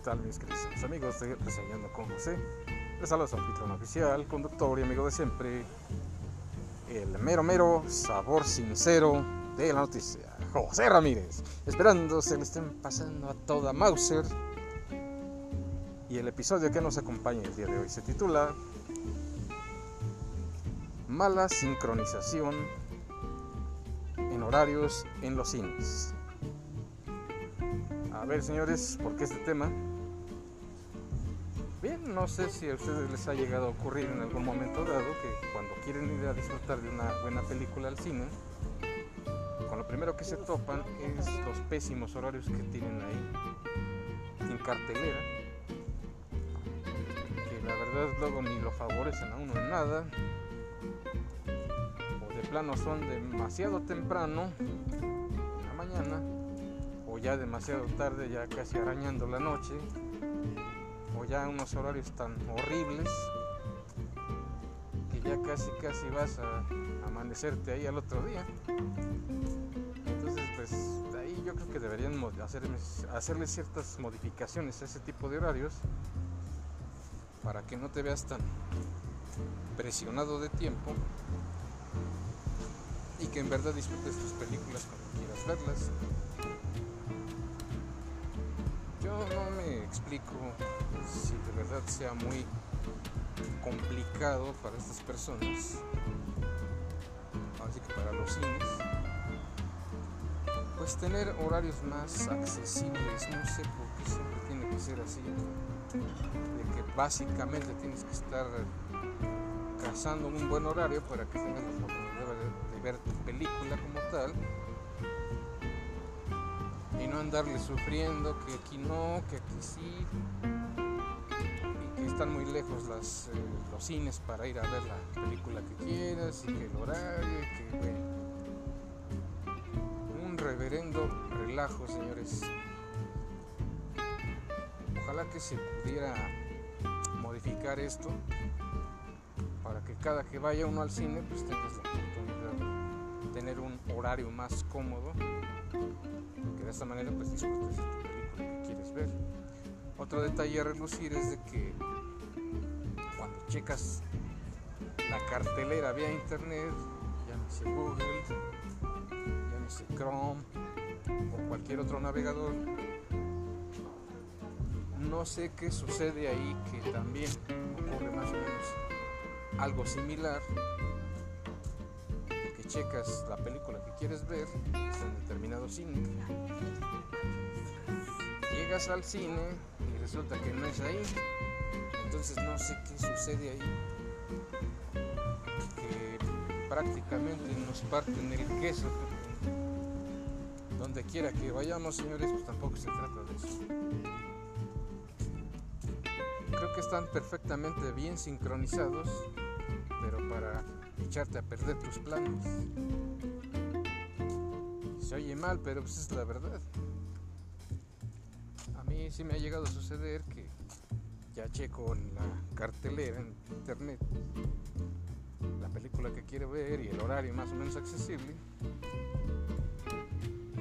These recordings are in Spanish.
¿qué tal mis queridos amigos de Reseñando con José? Les saluda su anfitrión oficial, conductor y amigo de siempre, el mero mero sabor sincero de la noticia, José Ramírez, esperando se le estén pasando a toda Mauser. Y el episodio que nos acompaña el día de hoy se titula Mala sincronización en horarios en los cines. A ver, señores, ¿por qué este tema? Bien, no sé si a ustedes les ha llegado a ocurrir en algún momento dado que cuando quieren ir a disfrutar de una buena película al cine, con lo primero que se topan es los pésimos horarios que tienen ahí en cartelera, que la verdad luego ni lo favorecen a uno en nada, o de plano son demasiado temprano en la mañana ya demasiado tarde, ya casi arañando la noche, o ya unos horarios tan horribles que ya casi casi vas a amanecerte ahí al otro día. Entonces, pues ahí yo creo que deberían hacer, hacerle ciertas modificaciones a ese tipo de horarios para que no te veas tan presionado de tiempo y que en verdad disfrutes tus películas cuando quieras verlas. no me explico si de verdad sea muy complicado para estas personas, así que para los cines, pues tener horarios más accesibles, no sé por qué siempre tiene que ser así, de que básicamente tienes que estar cazando un buen horario para que tengas la oportunidad de ver tu película como tal y no andarle sufriendo que aquí no, que aquí sí, están muy lejos eh, los cines para ir a ver la película que quieras y que el horario que un reverendo relajo señores. Ojalá que se pudiera modificar esto para que cada que vaya uno al cine pues tengas la oportunidad de tener un horario más cómodo que de esta manera pues disfrutes tu película que quieres ver. Otro detalle a relucir es de que checas la cartelera vía internet, llámese Google, llámese Chrome o cualquier otro navegador, no sé qué sucede ahí que también ocurre más o menos algo similar checas la película que quieres ver en determinado cine. Llegas al cine y resulta que no es ahí. Entonces no sé sucede ahí. Que prácticamente nos parten el queso. Donde quiera que vayamos, señores, pues tampoco se trata de eso. Creo que están perfectamente bien sincronizados, pero para echarte a perder tus planes. Se oye mal, pero pues es la verdad. A mí sí me ha llegado a suceder que ya checo la cartelera en internet la película que quiero ver y el horario más o menos accesible.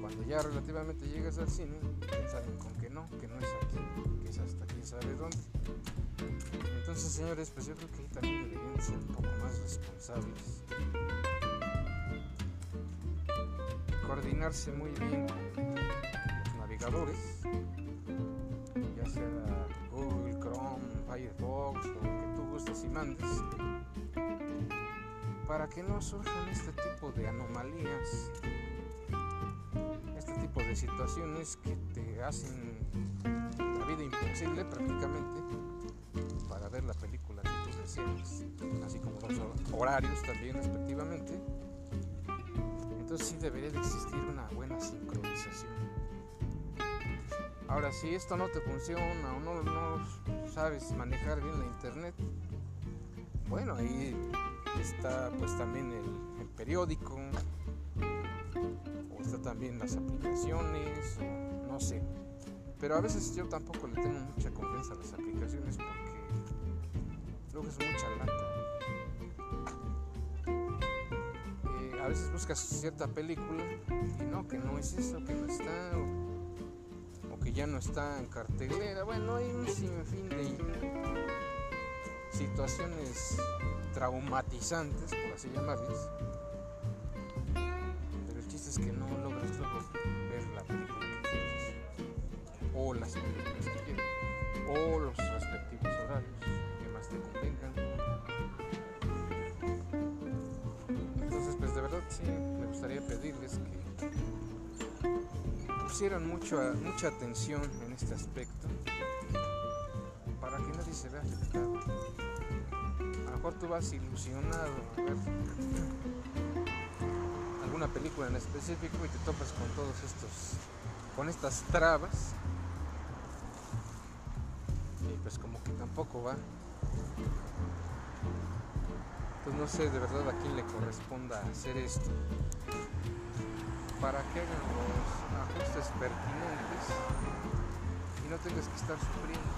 Cuando ya relativamente llegas al cine, saben con que no, que no es aquí, que es hasta quién sabe dónde. Entonces, señores, pues yo creo que también deberían ser un poco más responsables. Coordinarse muy bien los navegadores, ya sea Chrome, Firefox, lo que tú gustes y mandes, para que no surjan este tipo de anomalías, este tipo de situaciones que te hacen la vida imposible prácticamente ver la película que tú deseas, así como los horarios también respectivamente. Entonces sí debería de existir una buena sincronización. Ahora, si esto no te funciona o no sabes manejar bien la internet, bueno, ahí está pues también el, periódico, o está también las aplicaciones, o no sé. Pero a veces yo tampoco le tengo mucha confianza a las aplicaciones porque Luego es mucha lata. Eh, a veces buscas cierta película y no, que no es eso, que no está, o, ya no está en cartelera. Bueno, hay un sinfín de situaciones traumatizantes, por así llamarles. Pero el chiste es que no logras luego ver la película que quieres, o las películas que quieres, o los respectivos horarios que más te convengan. Entonces, pues de verdad sí, me gustaría pedirles que pusieran mucho, mucha atención en este aspecto para que nadie se vea afectado. A lo mejor tú vas ilusionado a ver alguna película en específico y te topas con todos estos, con estas trabas. Y pues como que tampoco va. Pues no sé de verdad a quién le corresponda hacer esto para que hagan los ajustes pertinentes y no tengas que estar sufriendo.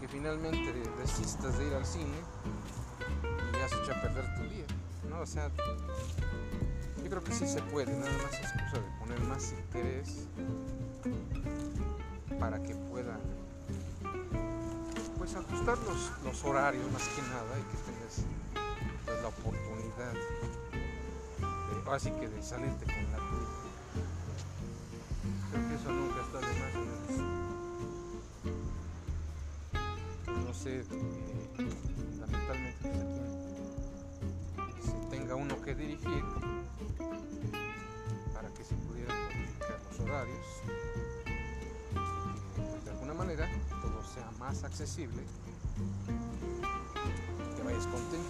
Que finalmente desistas de ir al cine y has hecho a perder tu día. ¿no? O sea, yo creo que sí se puede, nada más es cosa de poner más interés para que puedan pues ajustar los, los horarios más que nada y que tengas pues, la oportunidad así que de salirte con Lamentablemente pues aquí se tenga uno que dirigir para que se pudieran modificar los horarios pues, de alguna manera todo sea más accesible, que vayas contento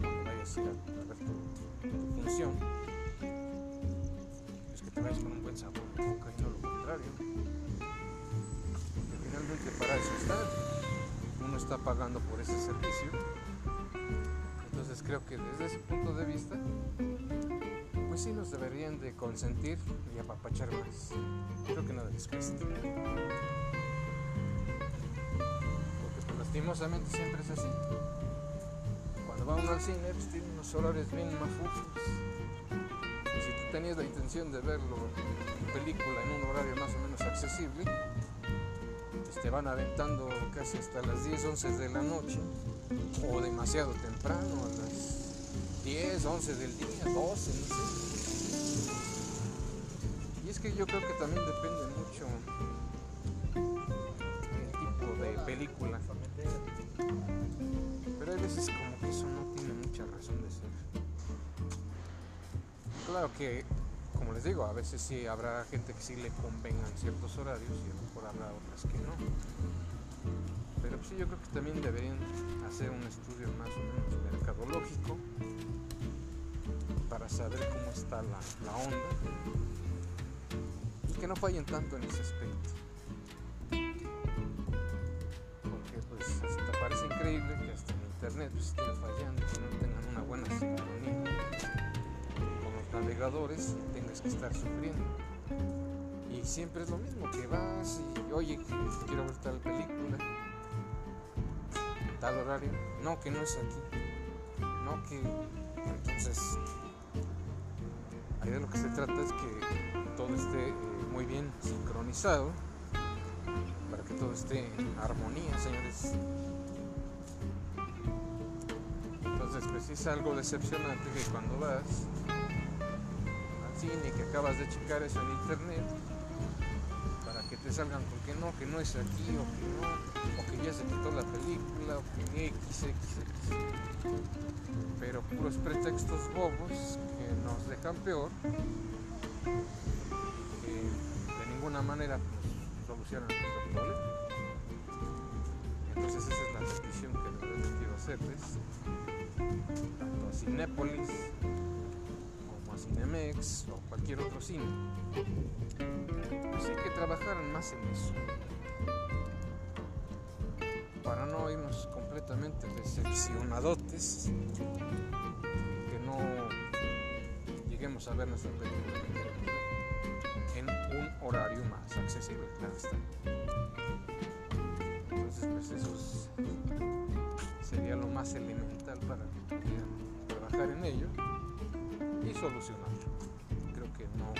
cuando vayas a ir a es que te vayas con un buen sabor de boca y no lo contrario. Para eso está. Uno está pagando por ese servicio. Entonces creo que desde ese punto de vista, pues sí nos deberían de consentir y apapachar más. Creo que nada les cuesta. Porque pues, lastimosamente siempre es así va uno al cine, pues tiene unos horarios bien mafufos. Y si tú tenías la intención de verlo, película en un horario más o menos accesible, te van aventando casi hasta las 10, 11 de la noche, o demasiado temprano, a las 10, 11 del día, 12, no sé. Y es que yo creo que también depende mucho el tipo de película. Pero hay veces como eso no tiene mucha razón de ser. Claro que, como les digo, a veces sí habrá gente que sí le convengan ciertos horarios y habrá otras que no. Pero sí, yo creo que también deberían hacer un estudio más o menos mercadológico para saber cómo está la, la onda. Y que no fallen tanto en ese aspecto. Porque pues hasta parece increíble que hasta internet pues, esté fallando, que no tengan una buena sincronía con los navegadores y tengas que estar sufriendo. Y siempre es lo mismo, que vas y oye, quiero ver tal película, tal horario, no, que no es aquí, no, que entonces ahí de lo que se trata es que todo esté eh, muy bien sincronizado para que todo esté en armonía, señores. Entonces, pues es algo decepcionante que cuando vas al cine que acabas de checar eso en internet, salgan con que no, que no es aquí, o que no, o que ya se quitó la película, o que X, X, X. Pero puros pretextos bobos que nos dejan peor, que de ninguna manera pues, solucionan nuestro problema. Entonces esa es la petición que les quiero hacerles tanto a Cinépolis Cinemex o cualquier otro cine, pues hay que trabajar más en eso. Para no irnos completamente decepcionadotes que no lleguemos a ver nuestra película en un horario más accesible, claro está. Entonces, pues eso es sería lo más elemental para trabajar en ello solucionarlo. Creo que no,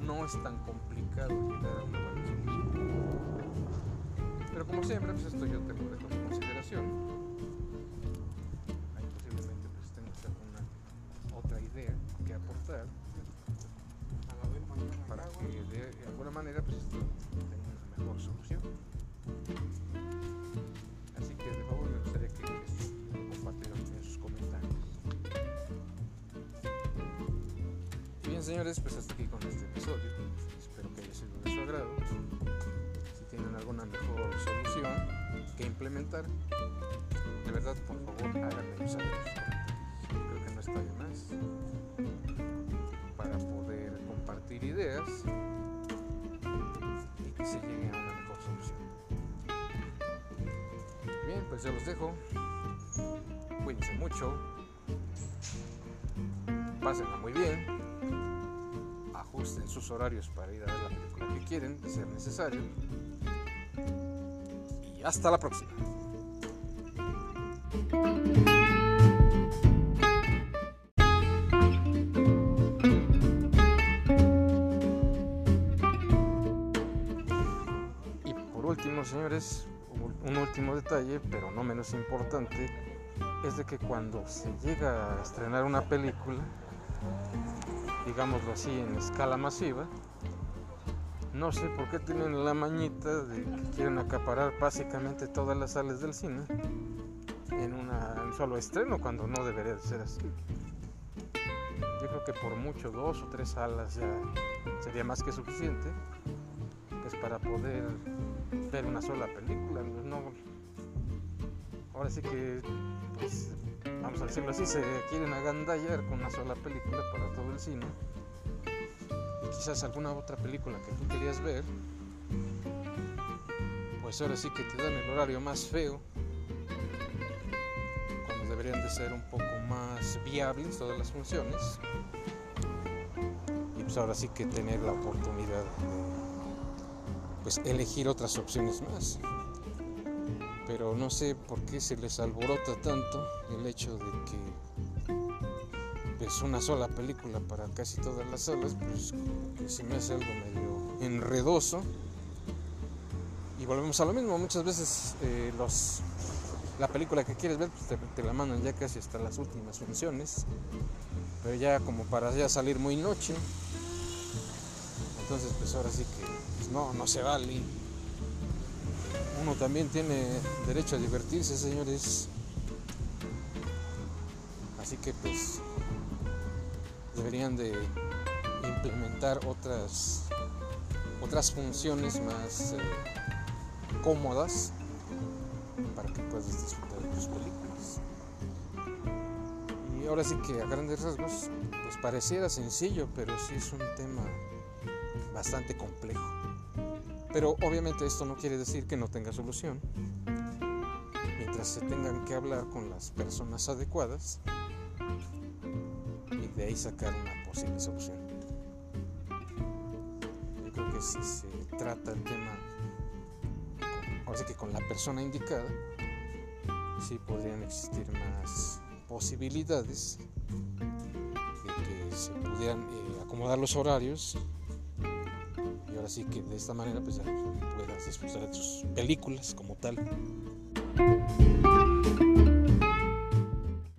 no es tan complicado llegar a una buena solución. Pero como siempre, pues esto yo te lo dejo en consideración. Ahí posiblemente pues tengas alguna otra idea que aportar para que de alguna manera pues señores, pues hasta aquí con este episodio. Espero que haya sido de su agrado. Si tienen alguna mejor solución que implementar, de verdad por favor háganme saber. Creo que no está de más para poder compartir ideas y que se llegue a una mejor solución. Bien, pues ya los dejo. Cuídense mucho. Pásenla muy bien. Ajusten sus horarios para ir a ver la película que quieren, de ser necesario. Y hasta la próxima. Y por último, señores, un último detalle, pero no menos importante, es de que cuando se llega a estrenar una película, digámoslo así, en escala masiva, no sé por qué tienen la mañita de que quieren acaparar básicamente todas las salas del cine en una- un solo estreno, cuando no debería de ser así. Yo creo que por mucho dos o tres salas ya sería más que suficiente pues, para poder ver una sola película. No, ahora sí que, pues, vamos a decirlo así, se quieren agandallar con una sola película para todo el cine. Y quizás alguna otra película que tú querías ver, pues ahora sí que te dan el horario más feo, cuando deberían de ser un poco más viables todas las funciones. Y pues ahora sí que tener la oportunidad de pues elegir otras opciones más. Pero no sé por qué se les alborota tanto el hecho de que pues una sola película para casi todas las salas, pues como que se me hace algo medio enredoso. Y volvemos a lo mismo, muchas veces eh, los, la película que quieres ver pues te, te la mandan ya casi hasta las últimas funciones, pero ya como para ya salir muy noche. Entonces pues ahora sí que pues, no, no se vale. También tiene derecho a divertirse, señores. Así que pues deberían de implementar otras otras funciones más eh, cómodas para que puedas disfrutar de tus películas. Y ahora sí que a grandes rasgos pues pareciera sencillo, pero sí es un tema bastante complejo. Pero obviamente esto no quiere decir que no tenga solución. Mientras se tengan que hablar con las personas adecuadas y de ahí sacar una posible solución. Yo creo que si se trata el tema, ahora que con la persona indicada, sí podrían existir más posibilidades de que se pudieran eh, acomodar los horarios ahora sí que de esta manera pues puedas disfrutar de tus películas como tal.